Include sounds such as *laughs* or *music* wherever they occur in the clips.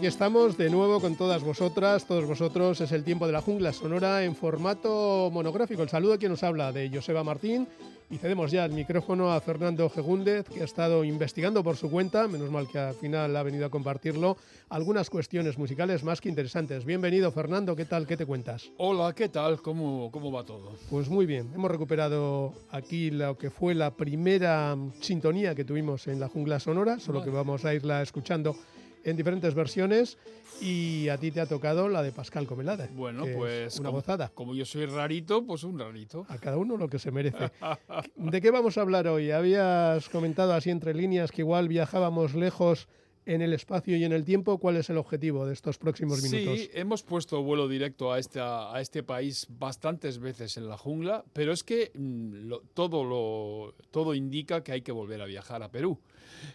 aquí estamos de nuevo con todas vosotras, todos vosotros. Es el tiempo de la jungla sonora en formato monográfico. El saludo a quien nos habla de Joseba Martín y cedemos ya el micrófono a Fernando Gegúndez, que ha estado investigando por su cuenta, menos mal que al final ha venido a compartirlo, algunas cuestiones musicales más que interesantes. Bienvenido Fernando, ¿qué tal? ¿Qué te cuentas? Hola, ¿qué tal? ¿Cómo, cómo va todo? Pues muy bien, hemos recuperado aquí lo que fue la primera sintonía que tuvimos en la jungla sonora, solo que vamos a irla escuchando en diferentes versiones y a ti te ha tocado la de Pascal Comelada. Bueno, pues una gozada. Como yo soy rarito, pues un rarito. A cada uno lo que se merece. *laughs* ¿De qué vamos a hablar hoy? Habías comentado así entre líneas que igual viajábamos lejos en el espacio y en el tiempo. ¿Cuál es el objetivo de estos próximos minutos? Sí, hemos puesto vuelo directo a este, a este país bastantes veces en la jungla, pero es que mm, todo, lo, todo indica que hay que volver a viajar a Perú.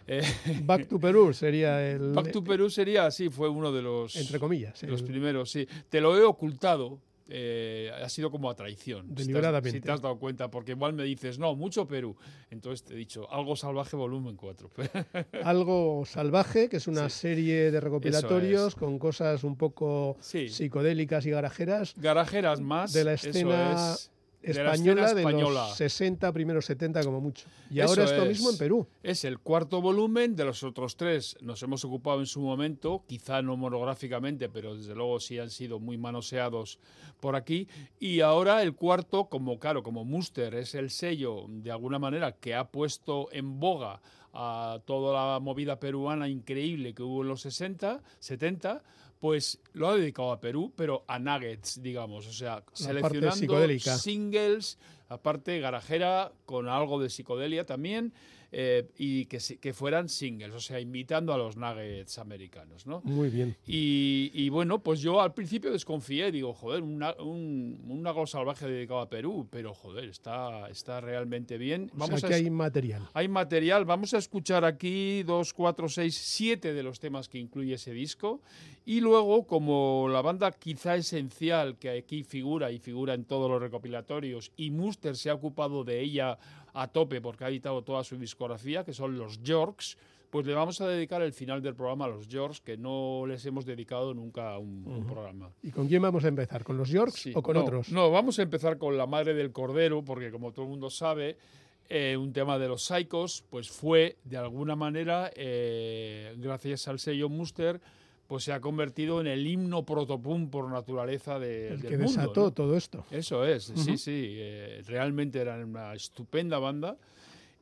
Eh, *laughs* Back to Perú sería el... Back to Perú sería, sí, fue uno de los... Entre comillas. Los primeros, sí. Te lo he ocultado, eh, ha sido como a traición. Deliberadamente. Si te, has, dado cuenta, porque igual me dices, no, mucho Perú. Entonces te he dicho, Algo Salvaje volumen 4. *laughs* Algo Salvaje, que es una serie de recopilatorios con cosas un poco psicodélicas y garajeras. Garajeras más. De la escena española de, los 60, primeros 70 como mucho. Y ahora es lo mismo en Perú. Es el cuarto volumen, de los otros tres nos hemos ocupado en su momento, quizá no monográficamente, pero desde luego sí han sido muy manoseados por aquí. Y ahora el cuarto, como claro, como Muster es el sello de alguna manera que ha puesto en boga a toda la movida peruana increíble que hubo en los 60, 70, pues lo ha dedicado a Perú, pero a nuggets, digamos, o sea, seleccionando singles, aparte garajera con algo de psicodelia también, eh, y que, que, fueran singles, o sea, invitando a los nuggets americanos, ¿no? Muy bien. Y, bueno, pues yo al principio desconfié, digo, joder, un, un salvaje dedicado a Perú, pero joder, está, está realmente bien. Vamos o sea, que hay material. Hay material, vamos a escuchar aquí dos, cuatro, seis, siete de los temas que incluye ese disco, y luego, como la banda quizá esencial que aquí figura y figura en todos los recopilatorios, y Muster se ha ocupado de ella a tope porque ha editado toda su discografía, que son los Yorks, pues le vamos a dedicar el final del programa a los Yorks, que no les hemos dedicado nunca un, programa. ¿Y con quién vamos a empezar? ¿Con los Yorks o con otros? No, vamos a empezar con La Madre del Cordero, porque como todo el mundo sabe, eh, un tema de los Psychos, pues fue de alguna manera, eh, gracias al sello Muster, pues se ha convertido en el himno protopum por naturaleza de, el del que desató todo esto. Eso es, sí, sí. Eh, realmente era una estupenda banda.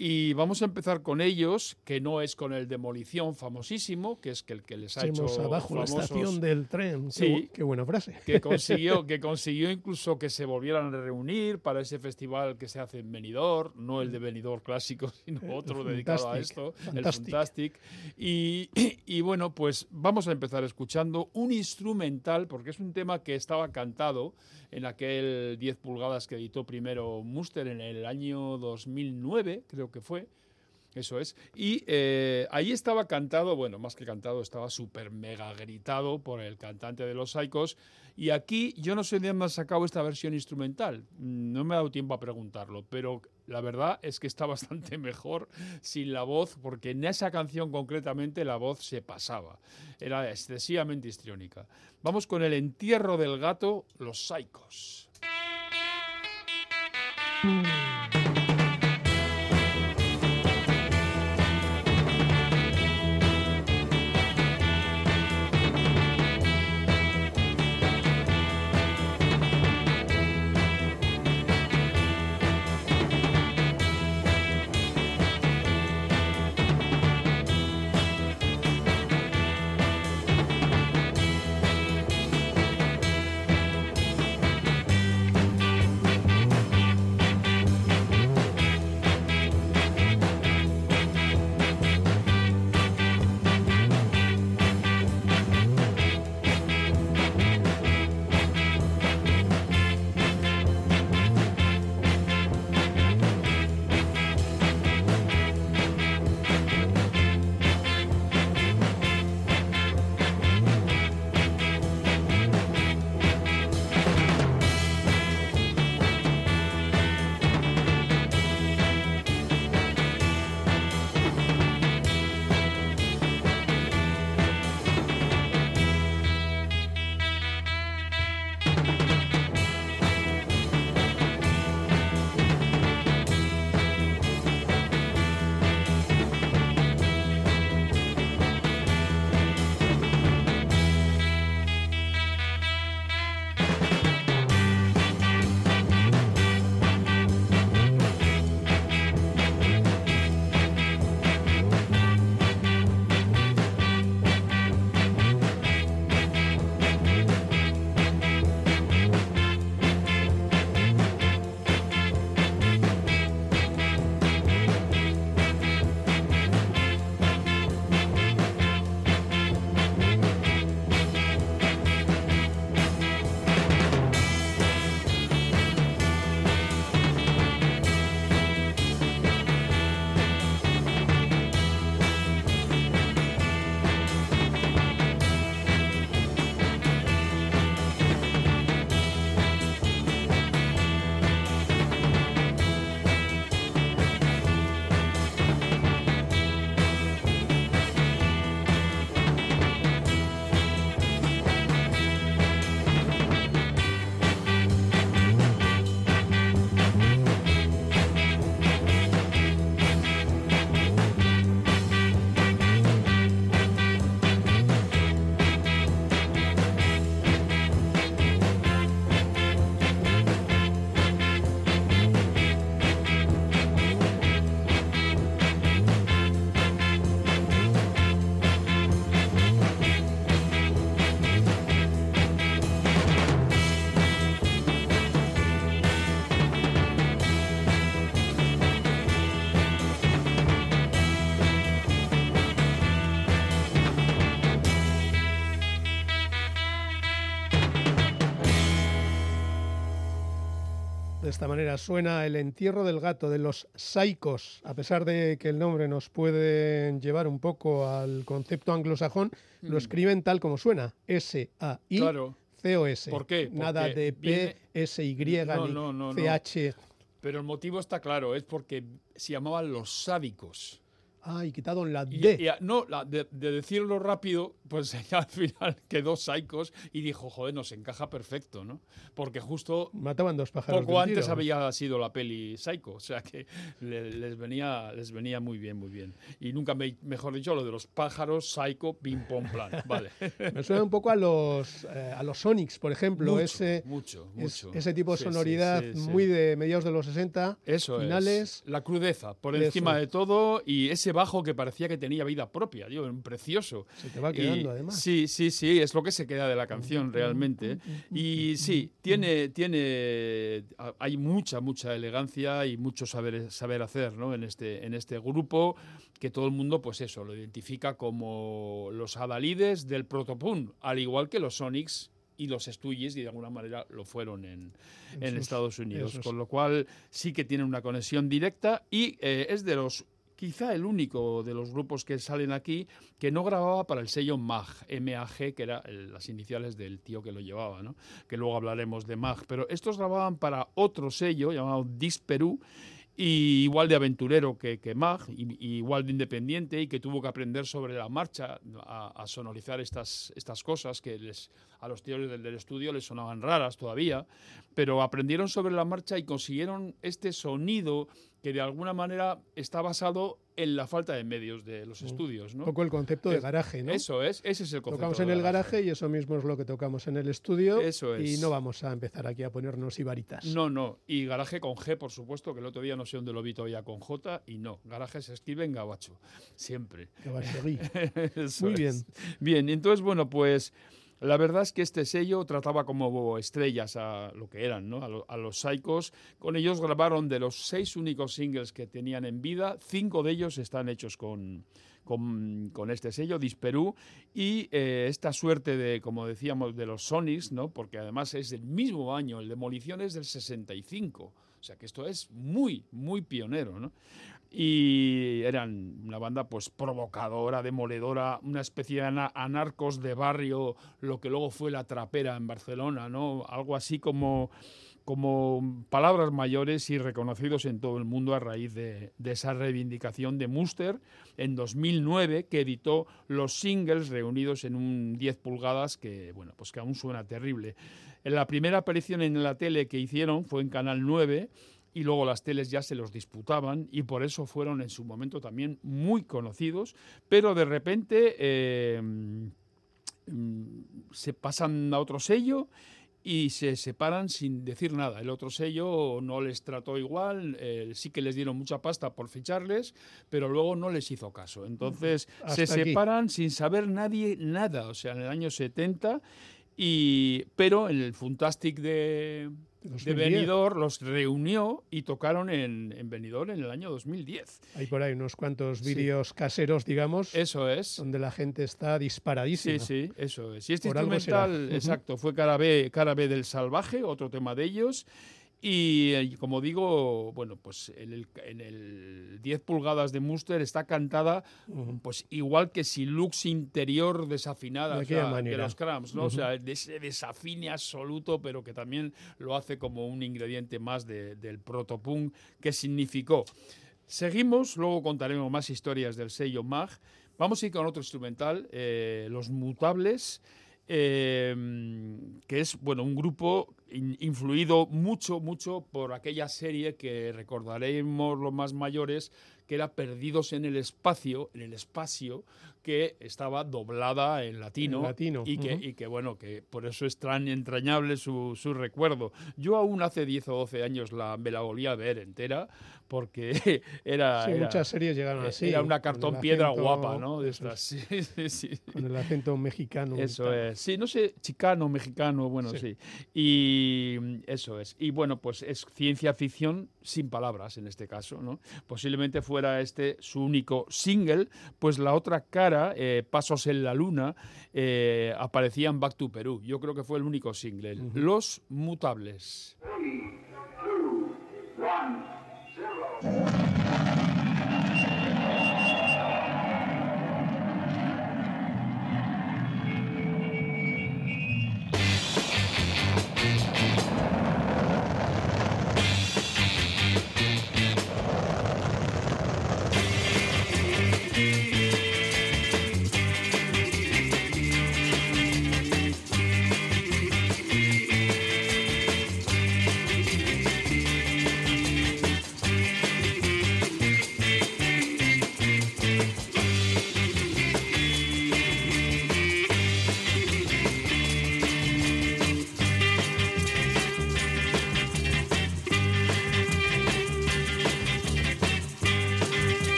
Y vamos a empezar con ellos, que no es con el Demolición famosísimo, que es que el que les ha hecho abajo la estación del tren. Sí, qué, buena frase. Que *laughs* consiguió, que consiguió incluso que se volvieran a reunir para ese festival que se hace en Benidorm, no el de Benidorm clásico, *laughs* sino otro dedicado a esto, el Fantastic. Y, y bueno, pues vamos a empezar escuchando un instrumental, porque es un tema que estaba cantado en aquel 10 pulgadas que editó primero Muster en el año 2009, creo que fue. Eso es. Y eh, ahí estaba cantado, bueno, más que cantado, estaba súper mega gritado por el cantante de los Psychos. Y aquí yo no sé de dónde ha sacado esta versión instrumental. No me ha dado tiempo a preguntarlo, pero la verdad es que está *laughs* bastante mejor sin la voz, porque en esa canción concretamente la voz se pasaba. Era excesivamente histriónica. Vamos con el entierro del gato, los Psychos. Esta manera suena el entierro del gato de los Saicos, a pesar de que el nombre nos puede llevar un poco al concepto anglosajón, lo mm. escriben tal como suena, S-A-I. C-O-S. ¿Por qué? Nada de P, S, Y, ni C-H. Pero el motivo está claro, es porque se llamaban los sádicos. Ah, y quitado la D. no, de, decirlo rápido, pues *laughs* al final quedó Saicos y dijo, joder, nos encaja perfecto, ¿no? Porque justo... Mataban dos pájaros Poco antes había sido la peli Psycho, o sea que les, venía, les venía muy bien, muy bien. Y nunca, me, mejor dicho, lo de los pájaros, Psycho, ping pong plan, *laughs* vale. me suena un poco a los, eh, a los Sonics, por ejemplo. Mucho, ese, mucho, mucho. ese tipo de sonoridad muy de mediados de los 60. Eso finales. Es. La crudeza, por encima de todo, y ese bajo que parecía que tenía vida propia, digo, precioso. Se te va quedando, además. Sí, sí, sí, es lo que se queda de la canción realmente. Y sí, tiene, tiene, hay mucha, mucha elegancia y mucho saber, saber hacer ¿no? en, este, en este grupo que todo el mundo, pues eso, lo identifica como los adalides del protopunk, al igual que los Sonics y los Stooges, y de alguna manera lo fueron en, en Estados Unidos. Con lo cual sí que tiene una conexión directa y eh, es de los quizá el único de los grupos que salen aquí que no grababa para el sello MAG, MAG, que eran las iniciales del tío que lo llevaba, que luego hablaremos de MAG, pero estos grababan para otro sello llamado Dis Perú, y igual de aventurero que, Mag, y, igual de independiente y que tuvo que aprender sobre la marcha a, sonorizar estas, estas cosas que a los tíos del, estudio les sonaban raras todavía, pero aprendieron sobre la marcha y consiguieron este sonido que de alguna manera está basado en la falta de medios de los estudios. ¿no? Un poco el concepto de garaje, ¿no? Eso es, ese es el concepto. Tocamos en el garaje, y eso mismo es lo que tocamos en el estudio. Eso es. Y no vamos a empezar aquí a ponernos ibaritas. No, no. Y garaje con G, por supuesto, que el otro día no sé dónde lo vi todavía con J, y no. Garaje se escribe en gabacho, siempre. *laughs* Muy bien. Bien, entonces, bueno, pues... La verdad es que este sello trataba como estrellas a lo que eran, ¿no? a, los Psychos. Con ellos grabaron de los seis únicos singles que tenían en vida, cinco de ellos están hechos con, con, este sello, Disperú, y eh, esta suerte de, como decíamos, de los Sonics, ¿no? porque además es del mismo año, el Demolición es del 65, o sea que esto es muy, muy pionero. ¿no? Y eran una banda pues provocadora, demoledora, una especie de anarcos de barrio, lo que luego fue la trapera en Barcelona, ¿no? Algo así como, como palabras mayores y reconocidos en todo el mundo a raíz de, esa reivindicación de Muster en 2009 que editó los singles reunidos en un 10 pulgadas que bueno, pues que aún suena terrible. La primera aparición en la tele que hicieron fue en Canal 9 y luego las teles ya se los disputaban y por eso fueron en su momento también muy conocidos, pero de repente eh, mm, se pasan a otro sello y se separan sin decir nada. El otro sello no les trató igual, eh, sí que les dieron mucha pasta por ficharles, pero luego no les hizo caso. Entonces se separan sin saber nadie nada, o sea, en el año 70, y, pero en el Fantastic de, de Benidorm los reunió y tocaron en, en Benidorm en el año 2010. Hay por ahí unos cuantos vídeos caseros, digamos. Eso es. Donde la gente está disparadísima. Sí, sí, eso es. Y este instrumental, exacto, fue Cara B, Cara B del Salvaje, otro tema de ellos. Y eh, como digo, bueno, pues en el, en el 10 pulgadas de Muster está cantada pues igual que si lux interior desafinada de, los Cramps, ¿no? O sea, de ese desafine absoluto, pero que también lo hace como un ingrediente más del protopunk que significó. Seguimos, luego contaremos más historias del sello MAG. Vamos a ir con otro instrumental, eh, Los Mutables. Em, que es bueno un grupo influido mucho mucho por aquella serie que recordaremos los más mayores que era Perdidos en el espacio en el espacio que estaba doblada en latino, latino. Y, que, y que, bueno, que por eso es tan entrañable su, su, recuerdo. Yo aún hace 10 o 12 años la, me la volví a ver entera porque *laughs* era, sí, muchas series llegaron eh, así. Era una cartón piedra guapa, ¿no? De estas. *laughs* Sí, sí, Con el acento mexicano. Eso es. Sí, no sé, chicano, mexicano, bueno, sí. Y eso es. Y bueno, pues es ciencia ficción sin palabras en este caso, ¿no? Posiblemente fuera este su único single, pues la otra cara, eh, Pasos en la Luna, eh, aparecía en Back to Perú. Yo creo que fue el único single. Los Mutables.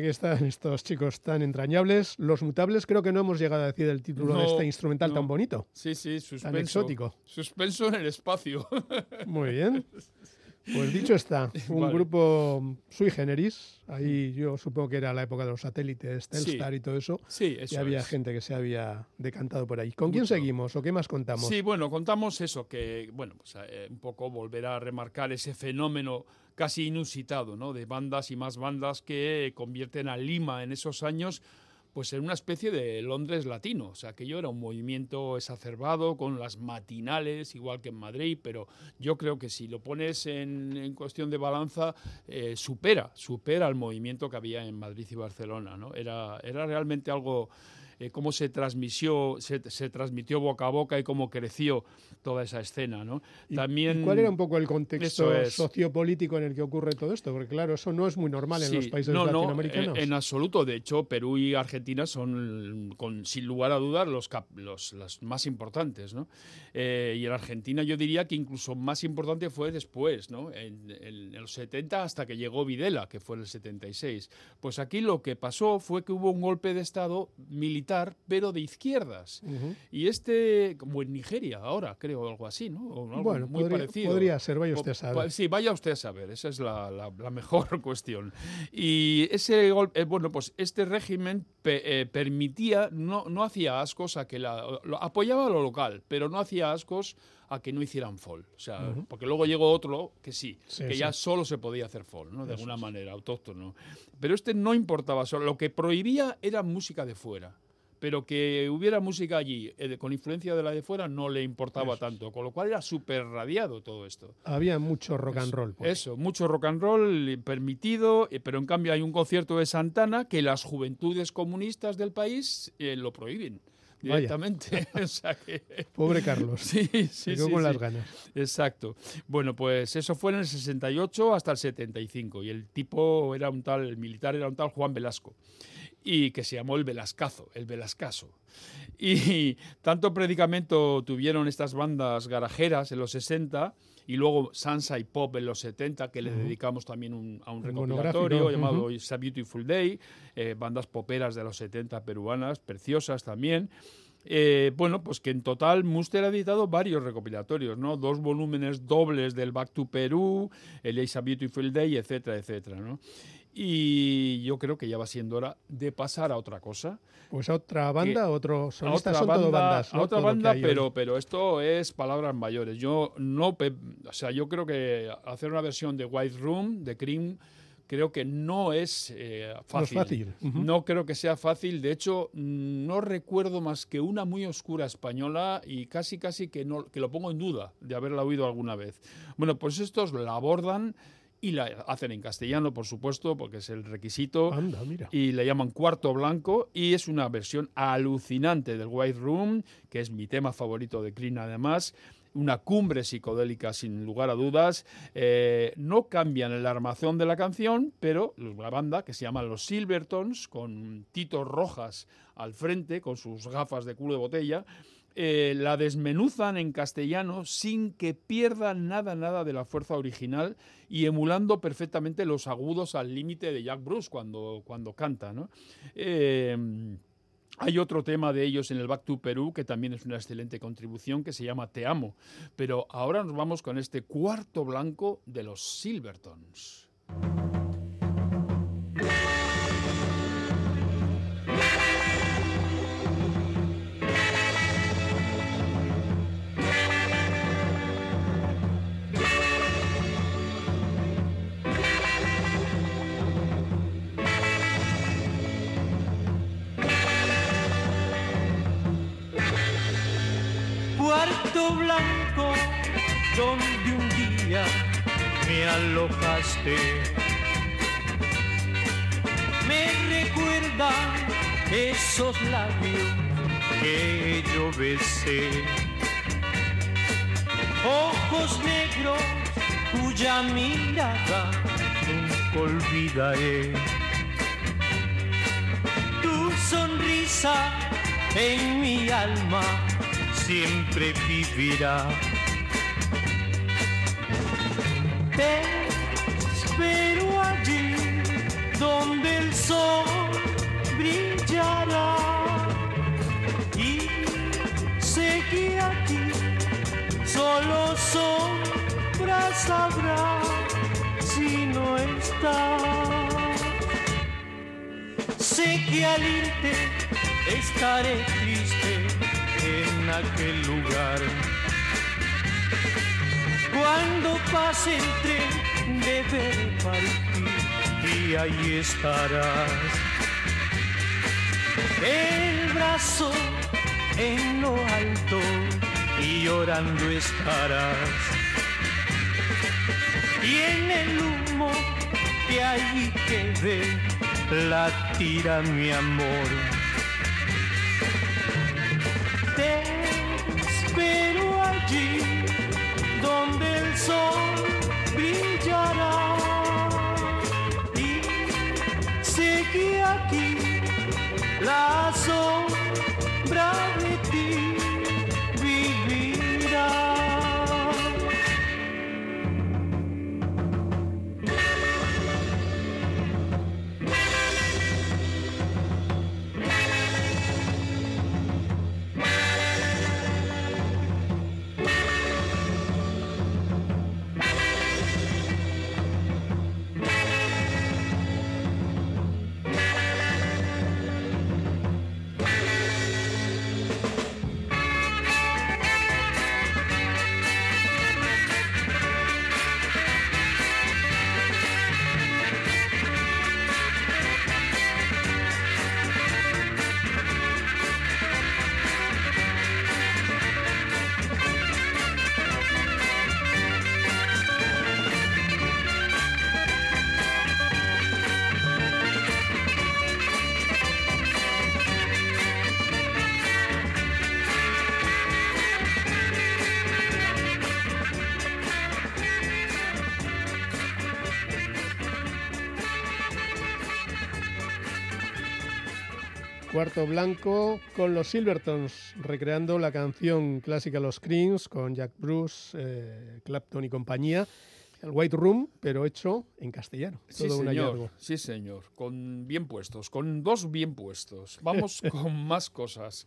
Aquí están estos chicos tan entrañables. Los mutables, creo que no hemos llegado a decir el título de este instrumental tan bonito. Sí, sí, suspenso. Tan exótico. Suspenso en el espacio. *laughs* Muy bien. Pues dicho está, un grupo sui generis. Ahí yo supongo que era la época de los satélites, Telstar y todo eso. Sí, eso Y había gente que se había decantado por ahí. ¿Con quién seguimos o qué más contamos? Sí, bueno, contamos eso, que, bueno, pues eh, un poco volver a remarcar ese fenómeno casi inusitado, ¿no? De bandas y más bandas que convierten a Lima en esos años pues en una especie de Londres latino. O sea, aquello era un movimiento exacerbado con las matinales, igual que en Madrid, pero yo creo que si lo pones en, cuestión de balanza, eh, supera, supera el movimiento que había en Madrid y Barcelona. ¿no? Era, era realmente algo eh, cómo se transmitió, se, transmitió boca a boca y cómo creció toda esa escena. ¿no? También, ¿Cuál era un poco el contexto sociopolítico en el que ocurre todo esto? Porque claro, eso no es muy normal en los países latinoamericanos. No, en, absoluto. De hecho, Perú y Argentina son, con, sin lugar a dudas, los, los, más importantes. ¿no? Eh, y en Argentina yo diría que incluso más importante fue después, ¿no? en, en, los 70 hasta que llegó Videla, que fue en el 76. Pues aquí lo que pasó fue que hubo un golpe de Estado militar pero de izquierdas. Y este, como en Nigeria ahora, creo, algo así, ¿no? bueno, muy podría, parecido. Podría ser, vaya usted a saber. Sí, vaya usted a saber, esa es la, mejor *laughs* cuestión. Y ese golpe, eh, bueno, pues este régimen eh, permitía, no, no hacía ascos a que la, apoyaba lo local, pero no hacía ascos a que no hicieran fall. O sea, porque luego llegó otro que sí, que ya solo se podía hacer fall, ¿no? De alguna manera, autóctono. Pero este no importaba, solo lo que prohibía era música de fuera pero que hubiera música allí eh, con influencia de la de fuera no le importaba tanto, con lo cual era súper radiado todo esto. Había mucho rock and roll. Pues. Eso, mucho rock and roll permitido, eh, pero en cambio hay un concierto de Santana que las juventudes comunistas del país eh, lo prohíben directamente. *laughs* *laughs* Pobre Carlos. Sí, sí, sí, con las ganas. Exacto. Bueno, pues eso fue en el 68 hasta el 75 y el tipo era un tal, el militar era un tal Juan Velasco y que se llamó el Velascazo, el Velascaso. Y tanto predicamento tuvieron estas bandas garajeras en los 60 y luego Sansa y Pop en los 70, que le dedicamos también a un recopilatorio llamado It's a Beautiful Day, eh, bandas poperas de los 70 peruanas, preciosas también. Eh, bueno, pues que en total Muster ha editado varios recopilatorios, ¿no? Dos volúmenes dobles del Back to Perú, el It's a Beautiful Day, etcétera, etcétera, ¿no? Y yo creo que ya va siendo hora de pasar a otra cosa. Pues a otra banda, a otro solista, son banda, bandas. A otra banda, pero, pero esto es palabras mayores. Yo no, o sea, yo creo que hacer una versión de White Room, de Cream, creo que no es eh, fácil. No, es fácil. no creo que sea fácil. De hecho, no recuerdo más que una muy oscura española y casi, casi que, no, que lo pongo en duda de haberla oído alguna vez. Bueno, pues estos la abordan y la hacen en castellano, por supuesto, porque es el requisito. Anda, mira. Y le llaman Cuarto Blanco y es una versión alucinante del White Room, que es mi tema favorito de Clean además. Una cumbre psicodélica sin lugar a dudas. Eh, no cambian la armación de la canción, pero la banda, que se llama Los Silvertons, con Tito Rojas al frente, con sus gafas de culo de botella, eh, la desmenuzan en castellano sin que pierda nada, nada de la fuerza original y emulando perfectamente los agudos al límite de Jack Bruce cuando, cuando canta. Eh, hay otro tema de ellos en el Back to Perú que también es una excelente contribución que se llama Te amo. Pero ahora nos vamos con este cuarto blanco de los Silvertons. Blanco donde un día me alojaste. Me recuerda esos labios que yo besé. Ojos negros cuya mirada nunca olvidaré. Tu sonrisa en mi alma siempre vivirá. Te espero allí donde el sol brillará. Y sé que aquí solo sombras habrá si no estás. Sé que al irte estaré triste en aquel lugar. Cuando pase el tren deberé partir y ahí estarás. El brazo en lo alto y llorando estarás. Y en el humo que ahí quede la tira mi amor. Sol brillará. Y sé que aquí la sombra Cuarto Blanco con los Silvertons, recreando la canción clásica Los Creams con Jack Bruce, eh, Clapton y compañía. El White Room, pero hecho en castellano. Sí, señor. Sí, señor. Con bien puestos, con dos bien puestos. Vamos *laughs* con más cosas.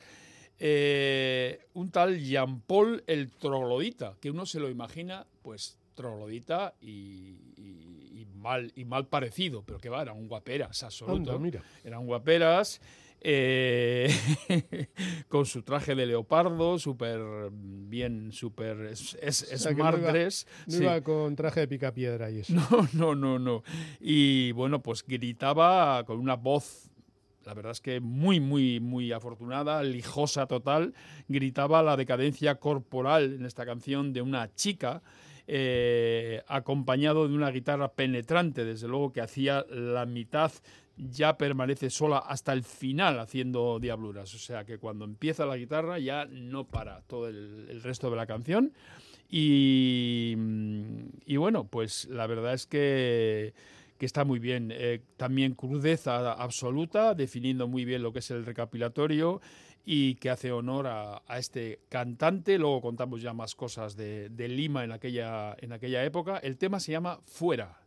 Eh, un tal Jean-Paul el troglodita, que uno se lo imagina, pues, troglodita y, mal, y mal parecido, pero que va, eran guaperas, absoluto. mira. Eran guaperas. Eh, *laughs* con su traje de leopardo, súper bien, súper es, smart dress. No iba con traje de picapiedra y eso. *laughs* No, no, no, no. Y bueno, pues gritaba con una voz la verdad es que muy, muy, muy afortunada, lijosa total, gritaba la decadencia corporal en esta canción de una chica, eh, acompañado de una guitarra penetrante, desde luego que hacía la mitad ya permanece sola hasta el final haciendo diabluras. O sea que cuando empieza la guitarra ya no para todo el, resto de la canción. Y, y, bueno, pues la verdad es que, que está muy bien. Eh, también crudeza absoluta, definiendo muy bien lo que es el recapitulatorio y que hace honor a, a, este cantante. Luego contamos ya más cosas de, de Lima en aquella, en aquella época. El tema se llama Fuera.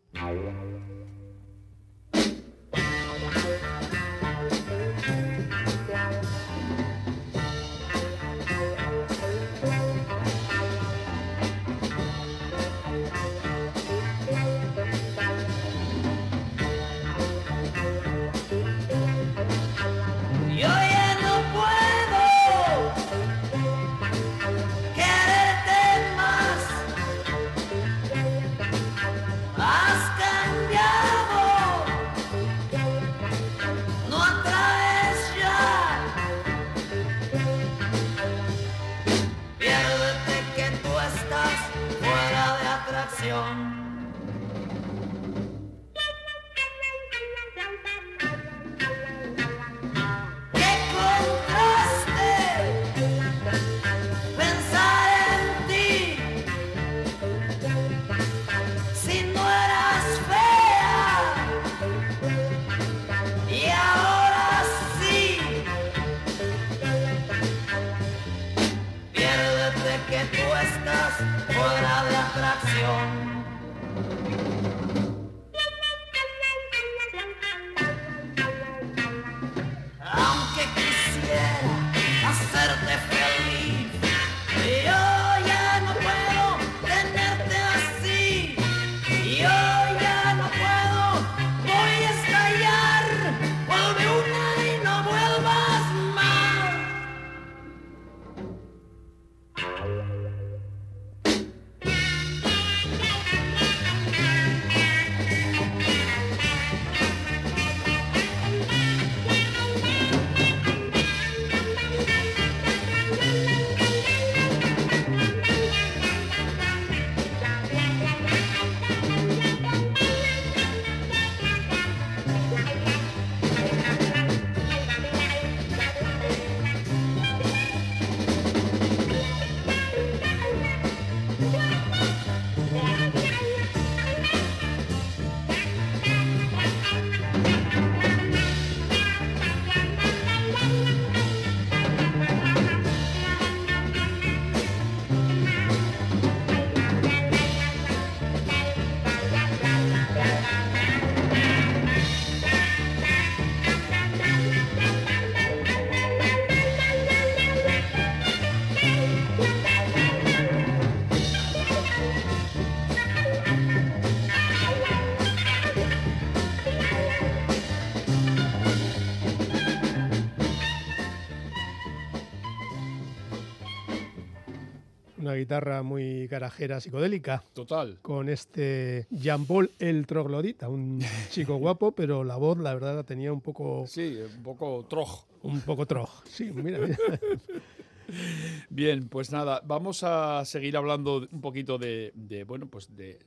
Guitarra muy garajera, psicodélica. Total. Con este Jean-Paul el Troglodita, un *laughs* chico guapo, pero la voz, la verdad, la tenía un poco... Sí, un poco troj. Un poco troj, sí, mira, mira. *laughs* Bien, pues nada, vamos a seguir hablando un poquito de, bueno, pues de,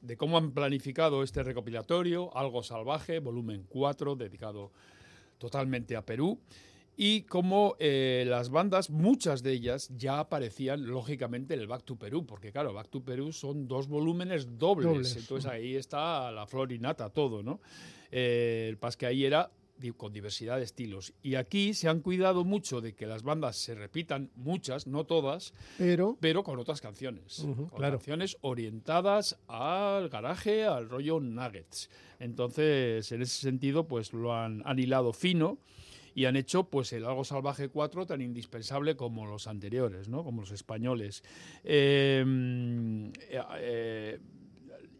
de, cómo han planificado este recopilatorio, Algo Salvaje, volumen 4, dedicado totalmente a Perú y como eh, las bandas, muchas de ellas ya aparecían lógicamente en el Back to Perú, porque claro, Back to Perú son dos volúmenes dobles, entonces ahí está la flor y nata, todo, ¿no? Eh, el pas que ahí era con diversidad de estilos. Y aquí se han cuidado mucho de que las bandas se repitan, muchas, no todas, pero, pero con otras canciones. con canciones orientadas al garaje, al rollo nuggets. Entonces, en ese sentido, pues lo han, han hilado fino y han hecho pues el Algo Salvaje 4 tan indispensable como los anteriores, ¿no? como los españoles. Em, eh, eh,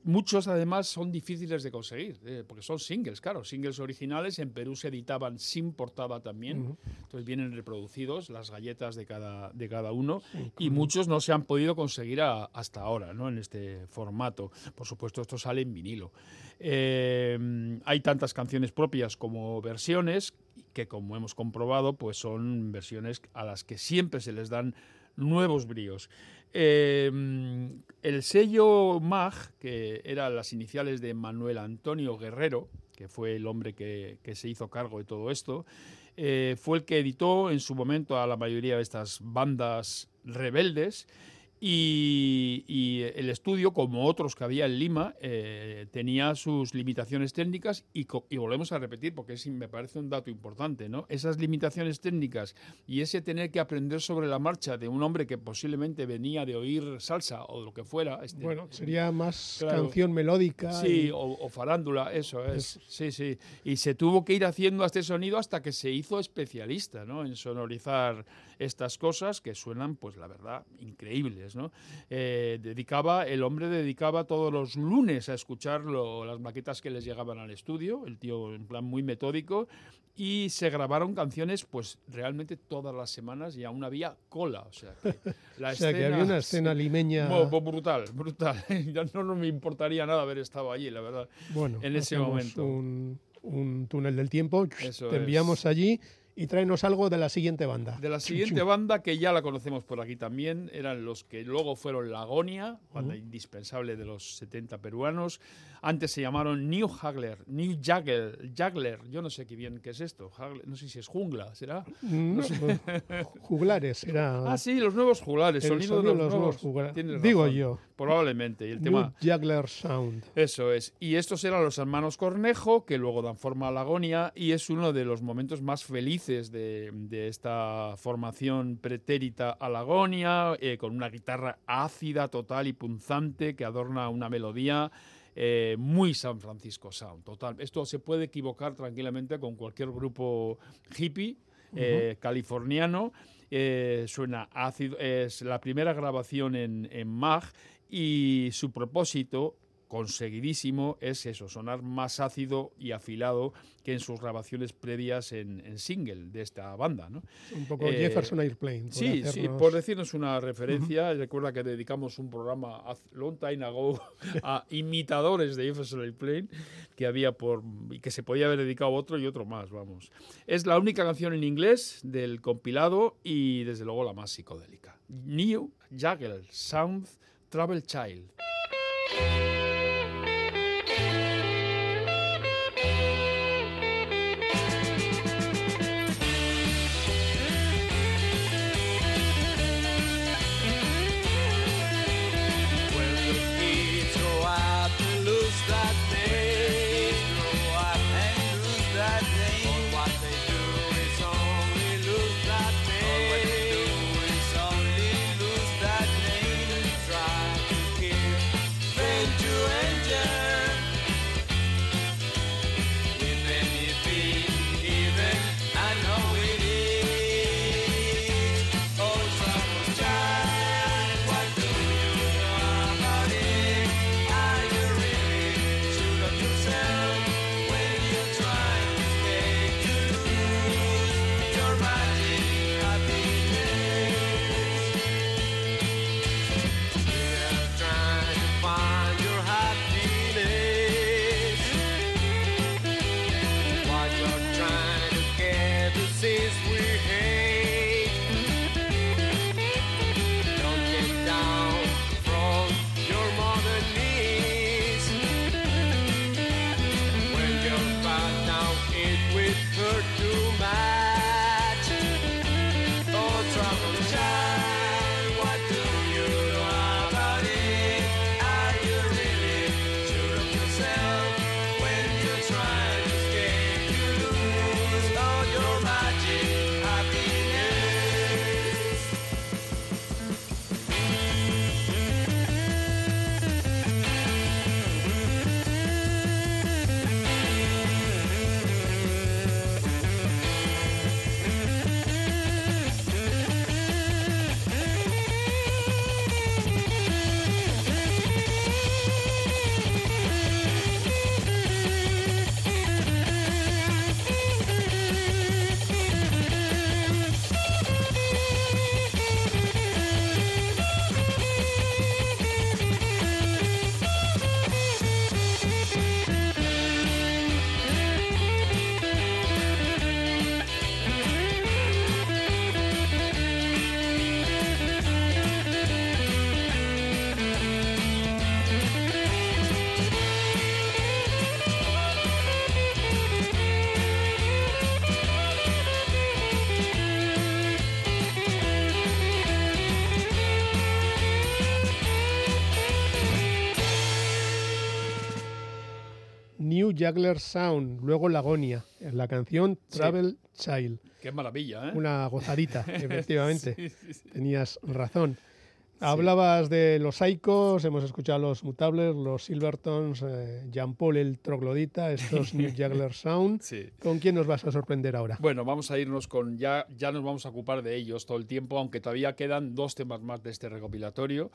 muchos además son difíciles de conseguir, eh, porque son singles, claro, singles originales. En Perú se editaban sin portada también, entonces vienen reproducidos las galletas de cada, de cada uno y muchos no se han podido conseguir hasta ahora, ¿no? En este formato. Por supuesto, esto sale en vinilo. hay tantas canciones propias como versiones que como hemos comprobado, pues son versiones a las que siempre se les dan nuevos bríos. Em, el sello MAG, que eran las iniciales de Manuel Antonio Guerrero, que fue el hombre que, se hizo cargo de todo esto, eh, fue el que editó en su momento a la mayoría de estas bandas rebeldes y, el estudio, como otros que había en Lima, eh, tenía sus limitaciones técnicas y, volvemos a repetir, porque es, me parece un dato importante, ¿no? Esas limitaciones técnicas y ese tener que aprender sobre la marcha de un hombre que posiblemente venía de oír salsa o lo que fuera. Este, bueno, sería más canción melódica. Sí, o, farándula, eso es. Sí, sí. Y se tuvo que ir haciendo este sonido hasta que se hizo especialista, ¿no? En sonorizar estas cosas que suenan, pues la verdad, increíbles. ¿no? Eh, dedicaba, el hombre dedicaba todos los lunes a escuchar las maquetas que les llegaban al estudio, el tío en plan muy metódico, y se grabaron canciones pues realmente todas las semanas y aún había cola. O sea, que, *laughs* la había una escena *laughs* limeña... brutal, brutal. *laughs* ya no, me importaría nada haber estado allí, la verdad, bueno, en ese momento. Un, un túnel del tiempo, te enviamos allí y tráenos algo de la siguiente banda. De la siguiente banda, que ya la conocemos por aquí también, eran los que luego fueron Lagonia, banda indispensable de los 70 peruanos. Antes se llamaron New Hagler, New Jagler, Jagler, yo no sé qué bien qué es esto, no sé si es jungla, ¿será? No, juglares, era... *laughs* Ah, sí, los nuevos juglares, el sonido, de los, nuevos, juglares. Digo yo. Probablemente. Y el New tema... Jagler Sound. Eso es. Y estos eran los hermanos Cornejo, que luego dan forma a Lagonia, y es uno de los momentos más felices de, esta formación pretérita a Lagonia, eh, con una guitarra ácida, total y punzante que adorna una melodía eh, muy San Francisco Sound, total. Esto se puede equivocar tranquilamente con cualquier grupo hippie eh, californiano. Eh, suena ácido, es la primera grabación en, en MAG y su propósito conseguidísimo es eso, sonar más ácido y afilado que en sus grabaciones previas en, single de esta banda. ¿no? Un poco Jefferson Airplane. sí, sí, por decirnos una referencia, recuerda que dedicamos un programa a long time ago a imitadores de Jefferson Airplane que había por y que se podía haber dedicado otro y otro más, vamos. Es la única canción en inglés del compilado y desde luego la más psicodélica. New Jagger Sound Travel Child. Juggler Sound, luego Lagonia, en la canción Travel Child. Qué maravilla, ¿eh? Una gozadita, *laughs* *laughs* efectivamente. Tenías razón. Hablabas de los Saicos, hemos escuchado los Mutables, los Silvertons, eh, Jean Paul el Troglodita, estos *laughs* New Juggler Sound. ¿Con quién nos vas a sorprender ahora? Bueno, vamos a irnos con, ya, ya nos vamos a ocupar de ellos todo el tiempo, aunque todavía quedan dos temas más de este recopilatorio.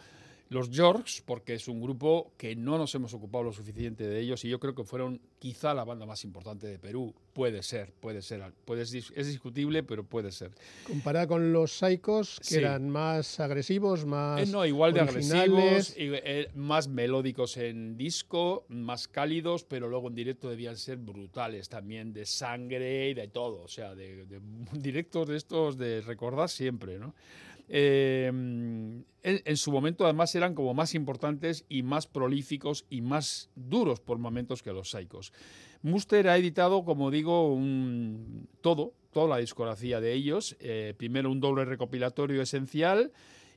Los Yorks, porque es un grupo que no nos hemos ocupado lo suficiente de ellos y yo creo que fueron quizá la banda más importante de Perú. Puede ser, puede ser. Puede, es discutible, pero puede ser. Comparada con los Psychos, que eran más agresivos, más. Eh, no, igual de agresivos, eh, más melódicos en disco, más cálidos, pero luego en directo debían ser brutales también, de sangre y de todo. O sea, de, de *laughs* directos de estos de recordar siempre, ¿no? Eh, en, su momento además eran como más importantes y más prolíficos y más duros por momentos que los Psychos. Muster ha editado, como digo, todo, toda la discografía de ellos. Eh, primero un doble recopilatorio esencial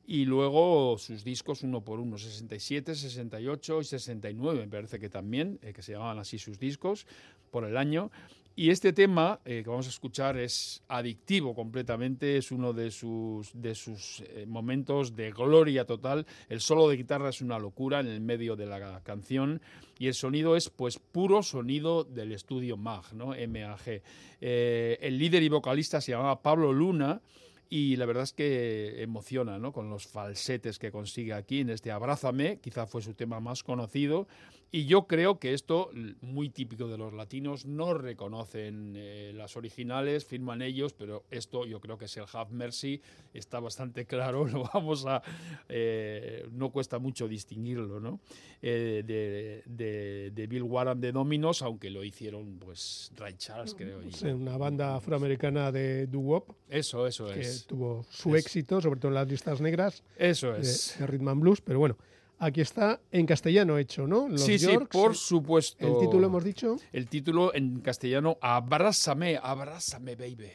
y luego sus discos uno por uno, 67, 68 y 69, me parece que también, eh, que se llamaban así sus discos por el año. Y este tema eh, que vamos a escuchar es adictivo completamente, es uno de sus, de sus eh, momentos de gloria total. El solo de guitarra es una locura en el medio de la canción y el sonido es pues puro sonido del estudio MAG, ¿no? MAG. Eh, el líder y vocalista se llamaba Pablo Luna y la verdad es que emociona ¿no? con los falsetes que consigue aquí en este Abrázame, quizá fue su tema más conocido, y yo creo que esto, muy típico de los latinos, no reconocen eh, las originales, firman ellos, pero esto yo creo que es el Have Mercy, está bastante *laughs* claro, lo vamos a, eh, no cuesta mucho distinguirlo, ¿no? Eh, de, Bill Warren de Dominos, aunque lo hicieron, pues, Ray Charles, creo. una banda afroamericana de doo-wop. Eso, eso es tuvo su éxito, sobre todo en las listas negras. Eso es. De, Rhythm and Blues, pero bueno. Aquí está en castellano hecho, ¿no? sí, sí, por supuesto. ¿El título hemos dicho? El título en castellano, Abrázame, abrázame, baby.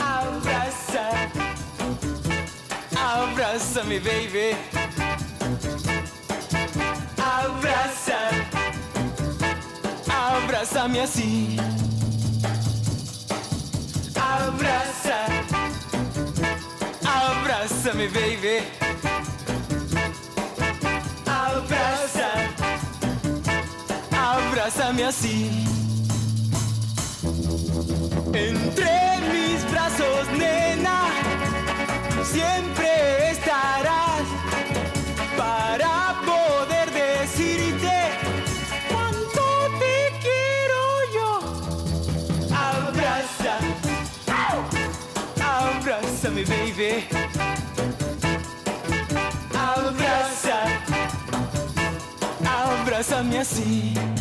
Abraza, abrázame, baby. Abrázame así. Abraza, baby. Abraza, abrázame así. Entre mis brazos, nena, siempre estarás baby. Abraza, abrázame así.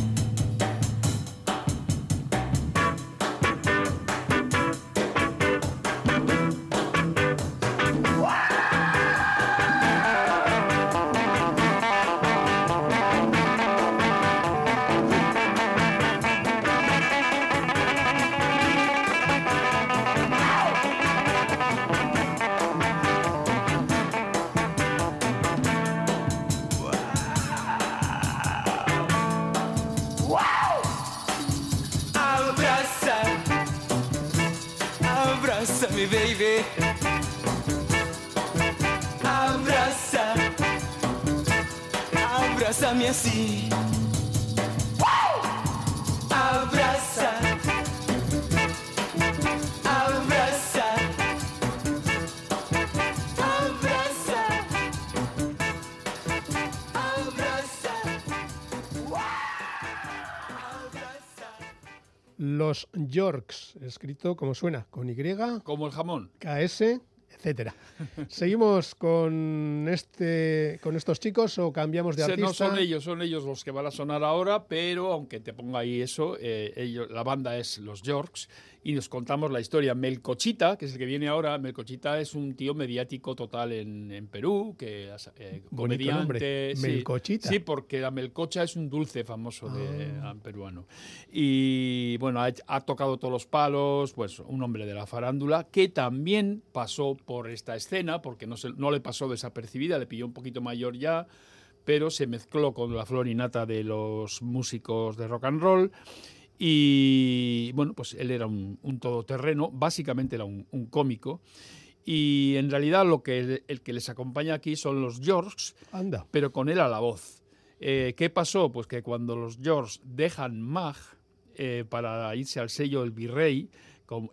Yorks, escrito como suena, con Y. Como el jamón. KS, etcétera. *laughs* ¿Seguimos con este con estos chicos o cambiamos de artista? No son ellos, son ellos los que van a sonar ahora, pero aunque te ponga ahí eso, eh, ellos, la banda es los Yorks y nos contamos la historia. Melcochita, que es el que viene ahora, Melcochita es un tío mediático total en, Perú, que eh, comediante. Melcochita. Sí, porque la melcocha es un dulce famoso de, ah. peruano. Y bueno, ha, tocado todos los palos, pues un hombre de la farándula que también pasó por esta escena, porque no, se, no le pasó desapercibida, le pilló un poquito mayor ya pero se mezcló con la florinata de los músicos de rock and roll y bueno, pues él era un, todoterreno, básicamente era un, cómico. Y en realidad lo que el, que les acompaña aquí son los Yorks, Anda. pero con él a la voz. Eh, ¿Qué pasó? Pues que cuando los Yorks dejan Mag eh, para irse al sello El Virrey,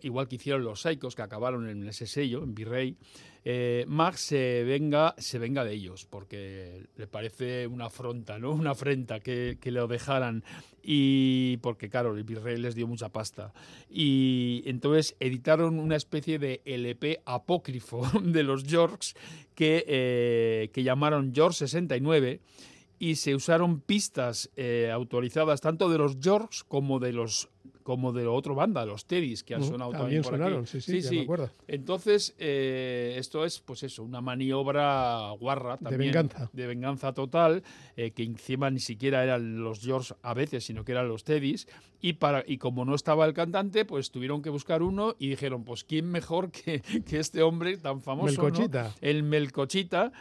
igual que hicieron los Saicos que acabaron en ese sello, en Virrey, eh, Max se venga, se venga de ellos, porque le parece una afronta, ¿no? *laughs* Una afrenta que, lo dejaran. Y porque, claro, el virrey les dio mucha pasta. Y entonces editaron una especie de LP apócrifo *laughs* de los Yorks que, eh, que llamaron George 69 y se usaron pistas eh, autorizadas tanto de los Yorks como de los como de otra banda, los Teddys, que han sonado también, sonaron, sí, sí, sí, Me acuerdo. Entonces, eh, esto es, pues eso, una maniobra guarra también. De venganza. De venganza total, eh, que encima ni siquiera eran los George a veces, sino que eran los Teddys. Y, para, y como no estaba el cantante, pues tuvieron que buscar uno y dijeron, pues ¿quién mejor que, que este hombre tan famoso? Melcochita. El Melcochita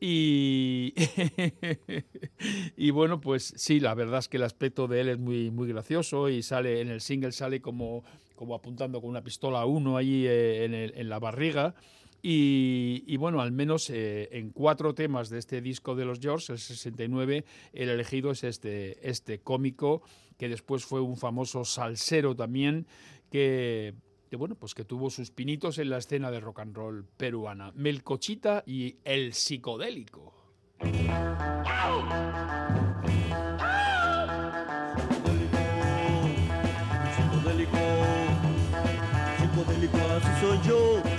y, *laughs* y bueno, pues sí, la verdad es que el aspecto de él es muy, muy gracioso y sale en el single sale como, como apuntando con una pistola a uno allí eh, en, en, la barriga. Y, y, bueno, al menos eh, en cuatro temas de este disco de los George, el 69, el elegido es este, este cómico, que después fue un famoso salsero también, que que bueno, pues que tuvo sus pinitos en la escena de rock and roll peruana. Melcochita y el psicodélico. Psicodélico, psicodélico, así soy yo.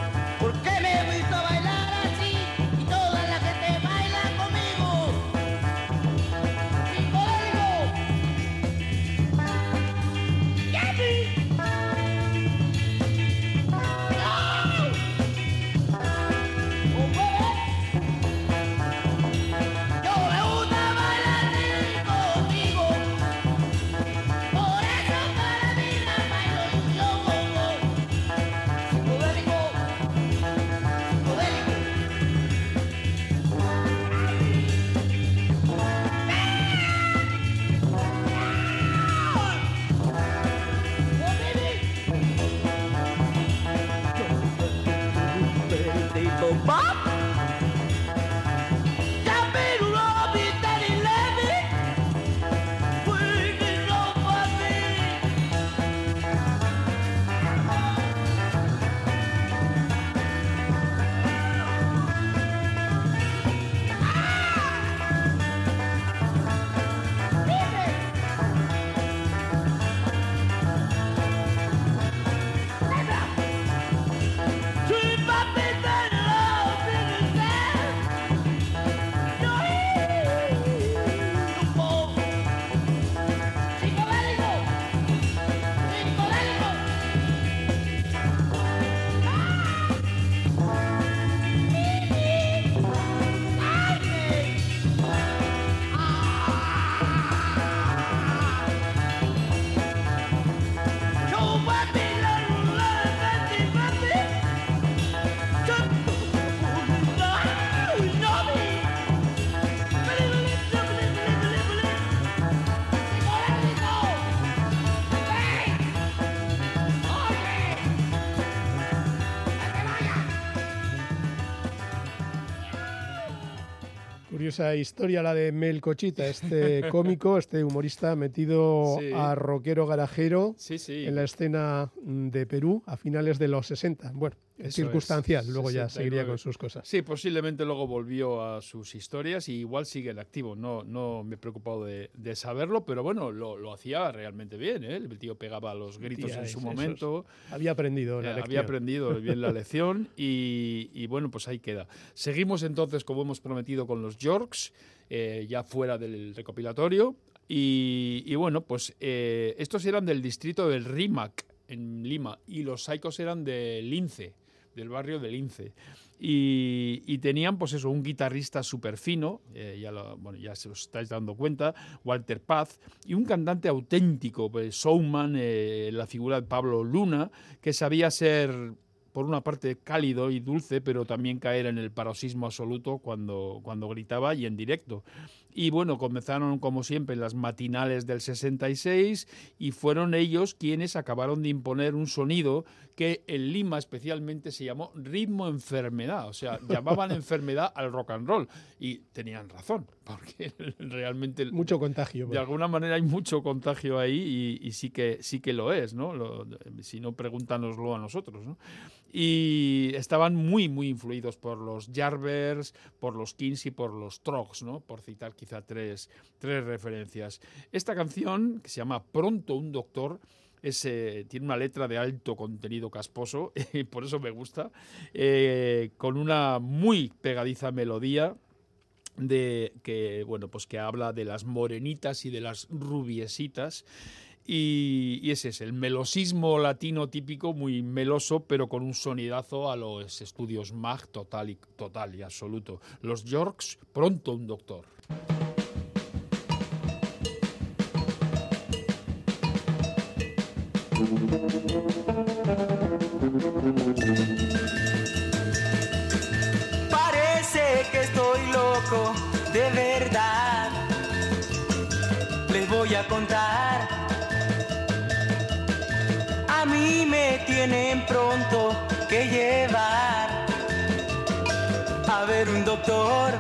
Esa historia, la de Melcochita, este *laughs* cómico, este humorista metido a rockero garajero en la escena de Perú a finales de los 60. Bueno, circunstancial, luego ya seguiría con sus cosas. Sí, posiblemente luego volvió a sus historias y igual sigue en activo. No, no me he preocupado de, saberlo, pero bueno, lo, hacía realmente bien. ¿eh? El tío pegaba los gritos en su momento. Había aprendido la eh, Había aprendido bien la *laughs* lección y, bueno, pues ahí queda. Seguimos entonces, como hemos prometido, con los Yorks, eh, ya fuera del recopilatorio. Y, bueno, pues estos eran del distrito del Rimac, en Lima y los Saicos eran de Lince, del barrio de Lince. Y, tenían, pues eso, un guitarrista súper fino, eh, ya, bueno, ya se os estáis dando cuenta, Walter Paz, y un cantante auténtico, pues, showman, eh, la figura de Pablo Luna, que sabía ser por una parte cálido y dulce, pero también caer en el paroxismo absoluto cuando, cuando gritaba y en directo. Y bueno, comenzaron como siempre las matinales del 66 y fueron ellos quienes acabaron de imponer un sonido que en Lima especialmente se llamó ritmo enfermedad, o sea, llamaban *laughs* enfermedad al rock and roll y tenían razón, porque *laughs* realmente mucho contagio. De alguna manera hay mucho contagio ahí y, sí que sí que lo es, ¿no? si no pregúntanoslo a nosotros, ¿no? Y estaban muy muy influidos por los Jarvers, por los Kings y por los Trogs, ¿no? Por citar quizá tres, tres referencias. Esta canción, que se llama Pronto un doctor, eh, tiene una letra de alto contenido casposo, *laughs* y por eso me gusta, eh, con una muy pegadiza melodía de que bueno pues que habla de las morenitas y de las rubiesitas y, ese es el melosismo latino típico, muy meloso, pero con un sonidazo a los estudios MAG total y, total y absoluto. Los Yorks, pronto un doctor. A ver un doctor.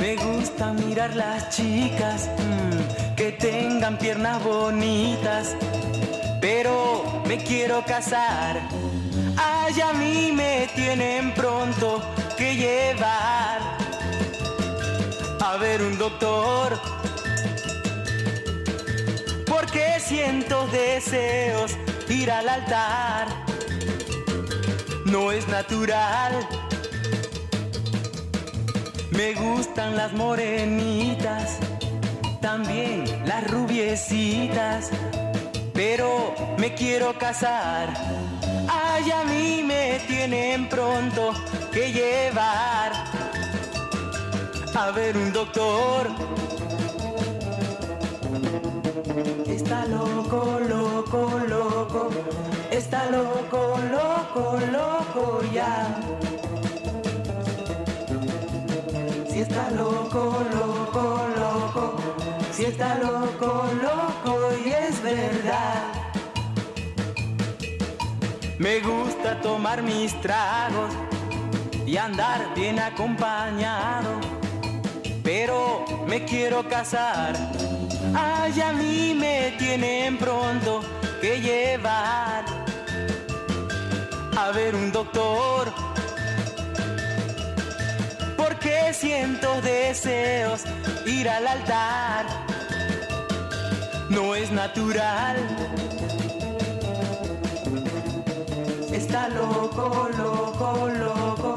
Me gusta mirar las chicas. Mm, que tengan piernas bonitas, pero me quiero casar. Ay, a mí me tienen pronto que llevar a ver un doctor. Porque siento deseos ir al altar. No es natural. Me gustan las morenitas también las rubiecitas, pero me quiero casar. Ay, a mí me tienen pronto que llevar a ver un doctor. Está loco, loco, loco, está loco, loco, loco ya. Si está loco, loco, loco si está loco, loco y es verdad. Me gusta tomar mis tragos y andar bien acompañado, pero me quiero casar. Ay, a mí me tienen pronto que llevar a ver un doctor. Porque siento deseos ir al altar no es natural. Está loco, loco, loco,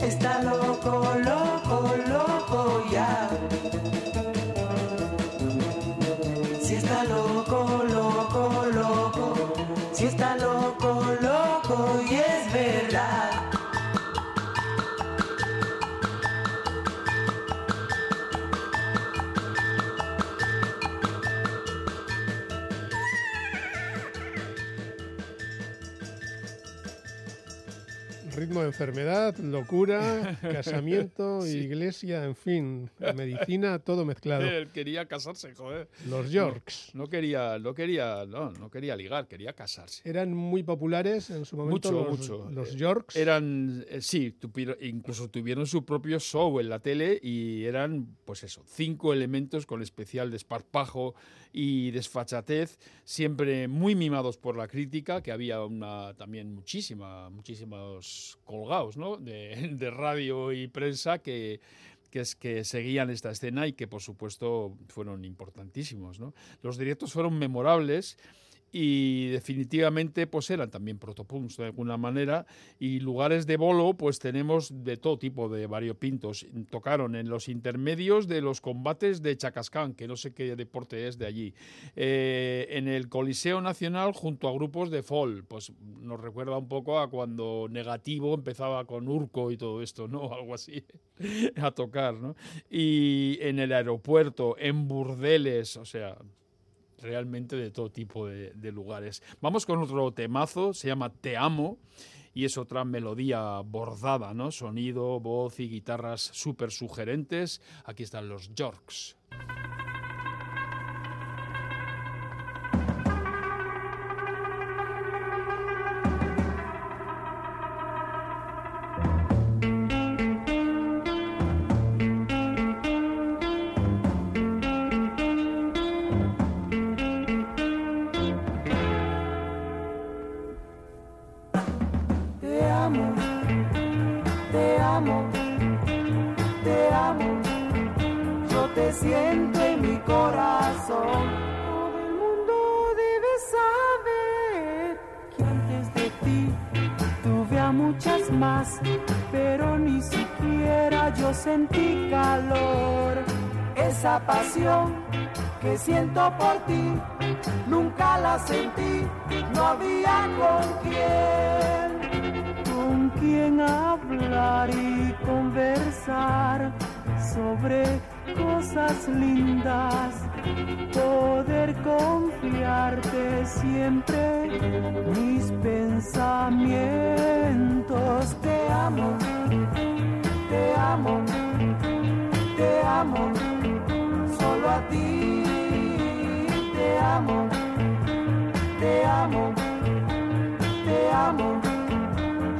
está loco, loco, ritmo de enfermedad, locura, *laughs* casamiento, iglesia, en fin, medicina, todo mezclado. Él quería casarse, joder. Los Yorks. No, quería, no quería, no, no quería ligar, quería casarse. Eran muy populares en su momento mucho, los, mucho. los Yorks. Eran, eh, sí, incluso tuvieron su propio show en la tele y eran, pues eso, cinco elementos con especial desparpajo y desfachatez, siempre muy mimados por la crítica, que había una también muchísima, muchísimos colgados ¿no? *laughs* de, radio y prensa que, es, que seguían esta escena y que por supuesto fueron importantísimos. ¿no? Los directos fueron memorables y definitivamente pues eran también protopunks de alguna manera y lugares de bolo pues tenemos de todo tipo de variopintos. Tocaron en los intermedios de los combates de Chacascán, que no sé qué deporte es de allí, eh, en el Coliseo Nacional junto a grupos de folk, pues nos recuerda un poco a cuando Negativo empezaba con Urco y todo esto, ¿no? *laughs* Algo así, a tocar, ¿no? Y en el aeropuerto, en burdeles, o sea, realmente de todo tipo de, lugares. Vamos con otro temazo, se llama Te Amo y es otra melodía bordada, ¿no? Sonido, voz y guitarras súper sugerentes. Aquí están los Yorks. Que siento por ti, nunca la sentí, no había con quién. Con quién hablar y conversar sobre cosas lindas, poder confiarte siempre mis pensamientos. Te amo, te amo, te amo a ti. Te amo, te amo, te amo.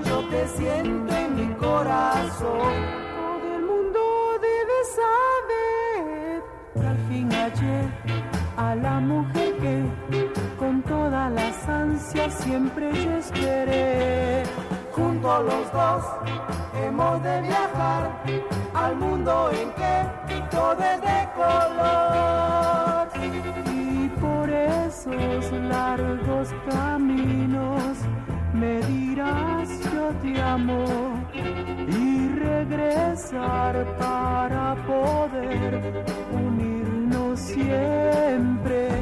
Yo te siento en mi corazón. Todo el mundo debe saber que al fin hallé a la mujer que con todas las ansias siempre yo esperé. Junto los dos hemos de viajar al mundo en que todo es de color. Y por esos largos caminos me dirás yo te amo y regresar para poder unirnos siempre.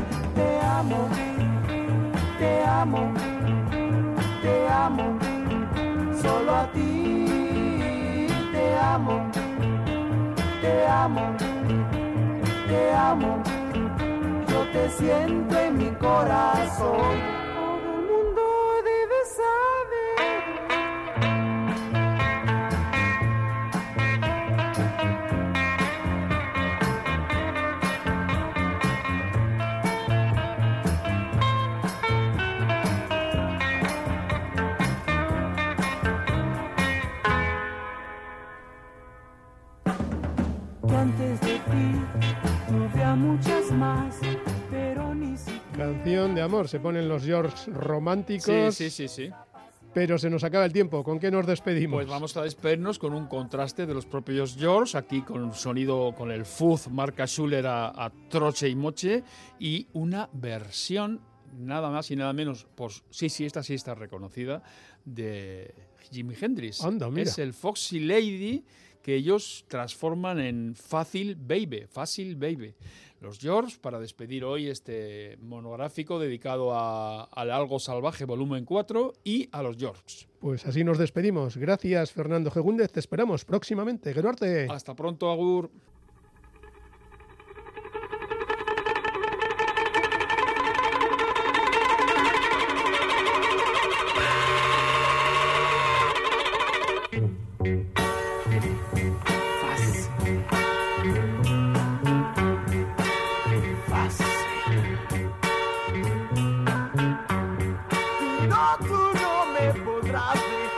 Amo, te amo, yo te siento en mi corazón. Se ponen los George románticos. Sí, sí, sí, sí. Pero se nos acaba el tiempo. ¿Con qué nos despedimos? Pues vamos a despedirnos con un contraste de los propios George, aquí con un sonido con el fuzz marca Schuller a, troche y moche, y una versión nada más y nada menos, pues sí, sí, esta sí está reconocida, de Jimi Hendrix. Anda, mira. Es el Foxy Lady que ellos transforman en Fácil Baby, Fácil Baby. Los George, para despedir hoy este monográfico dedicado al Algo Salvaje Volumen 4 y a los George. Pues así nos despedimos. Gracias, Fernando Gegúndez. Te esperamos próximamente. Geruarte. Hasta pronto, Agur.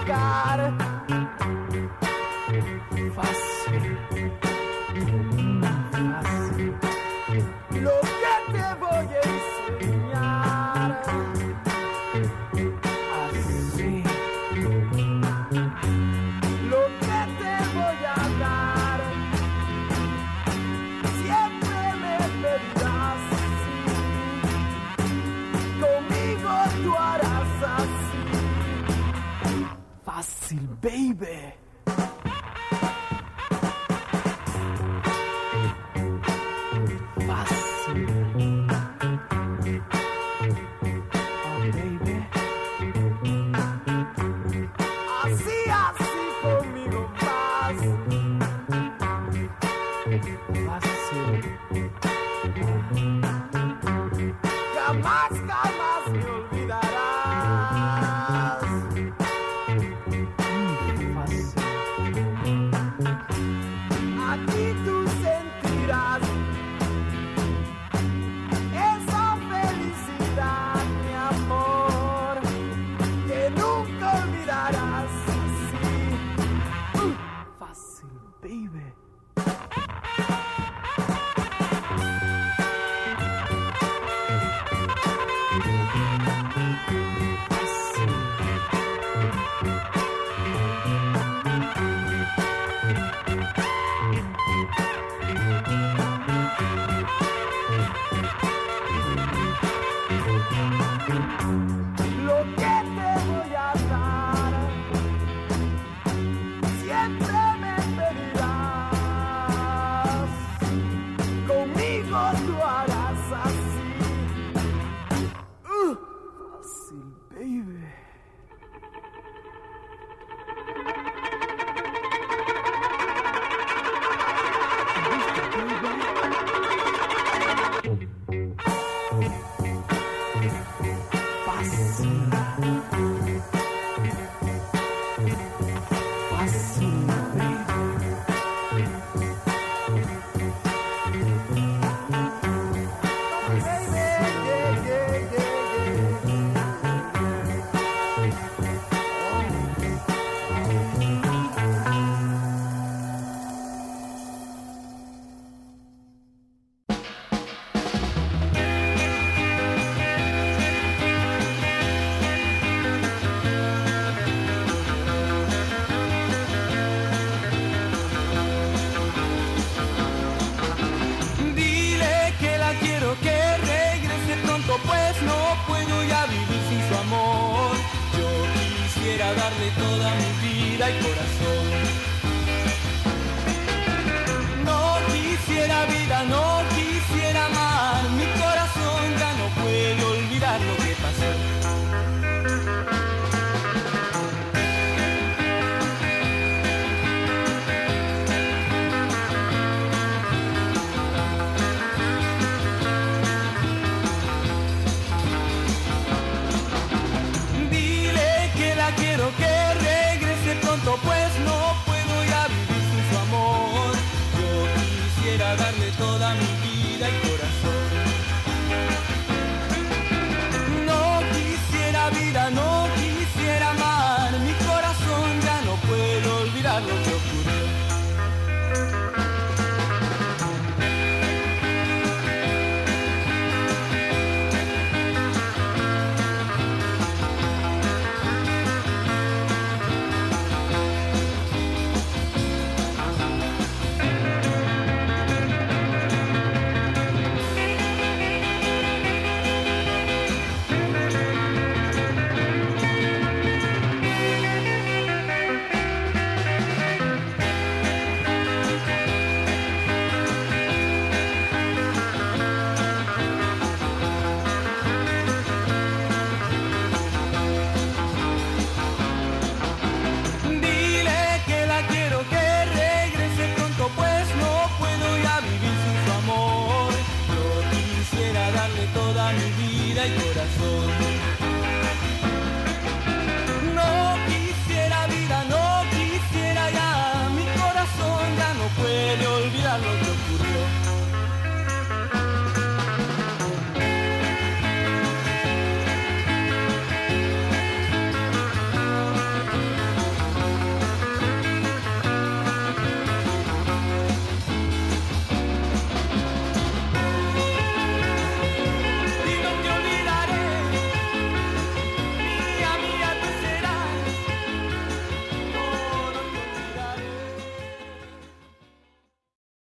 God. Baby.